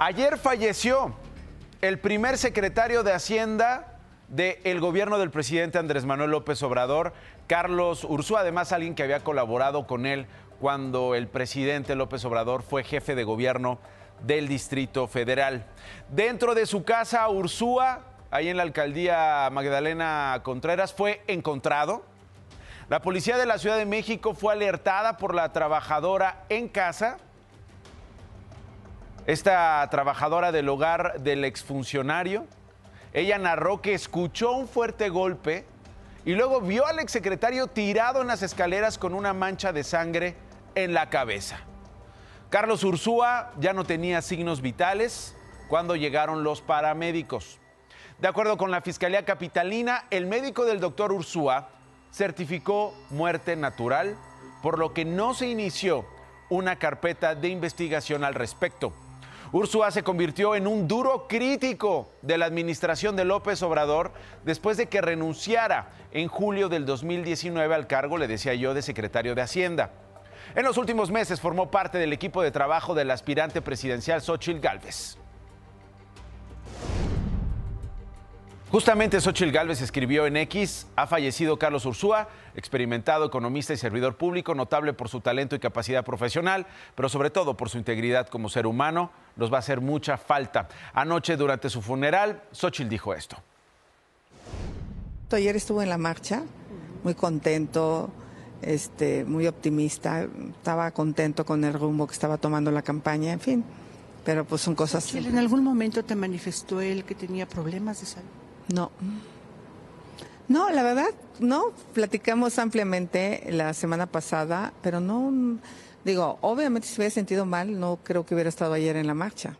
Ayer falleció el primer secretario de Hacienda del gobierno del presidente Andrés Manuel López Obrador, Carlos Ursúa, además alguien que había colaborado con él cuando el presidente López Obrador fue jefe de gobierno del Distrito Federal. Dentro de su casa, Ursúa, ahí en la alcaldía Magdalena Contreras, fue encontrado. La policía de la Ciudad de México fue alertada por la trabajadora en casa. Esta trabajadora del hogar del exfuncionario, ella narró que escuchó un fuerte golpe y luego vio al exsecretario tirado en las escaleras con una mancha de sangre en la cabeza. Carlos Ursúa ya no tenía signos vitales cuando llegaron los paramédicos. De acuerdo con la Fiscalía Capitalina, el médico del doctor Ursúa certificó muerte natural, por lo que no se inició una carpeta de investigación al respecto. Ursúa se convirtió en un duro crítico de la administración de López Obrador después de que renunciara en julio del 2019 al cargo, le decía yo, de secretario de Hacienda. En los últimos meses formó parte del equipo de trabajo del aspirante presidencial Xochitl Gálvez. Justamente Xochitl Gálvez escribió en X, ha fallecido Carlos Ursúa, experimentado economista y servidor público, notable por su talento y capacidad profesional, pero sobre todo por su integridad como ser humano, nos va a hacer mucha falta. Anoche, durante su funeral, Xochitl dijo esto. Ayer estuvo en la marcha, muy contento, este, muy optimista, estaba contento con el rumbo que estaba tomando la campaña, en fin, pero pues son cosas... ¿En algún momento te manifestó él que tenía problemas de salud? No. No, la verdad, no. Platicamos ampliamente la semana pasada, pero no. Digo, obviamente si hubiera sentido mal, no creo que hubiera estado ayer en la marcha.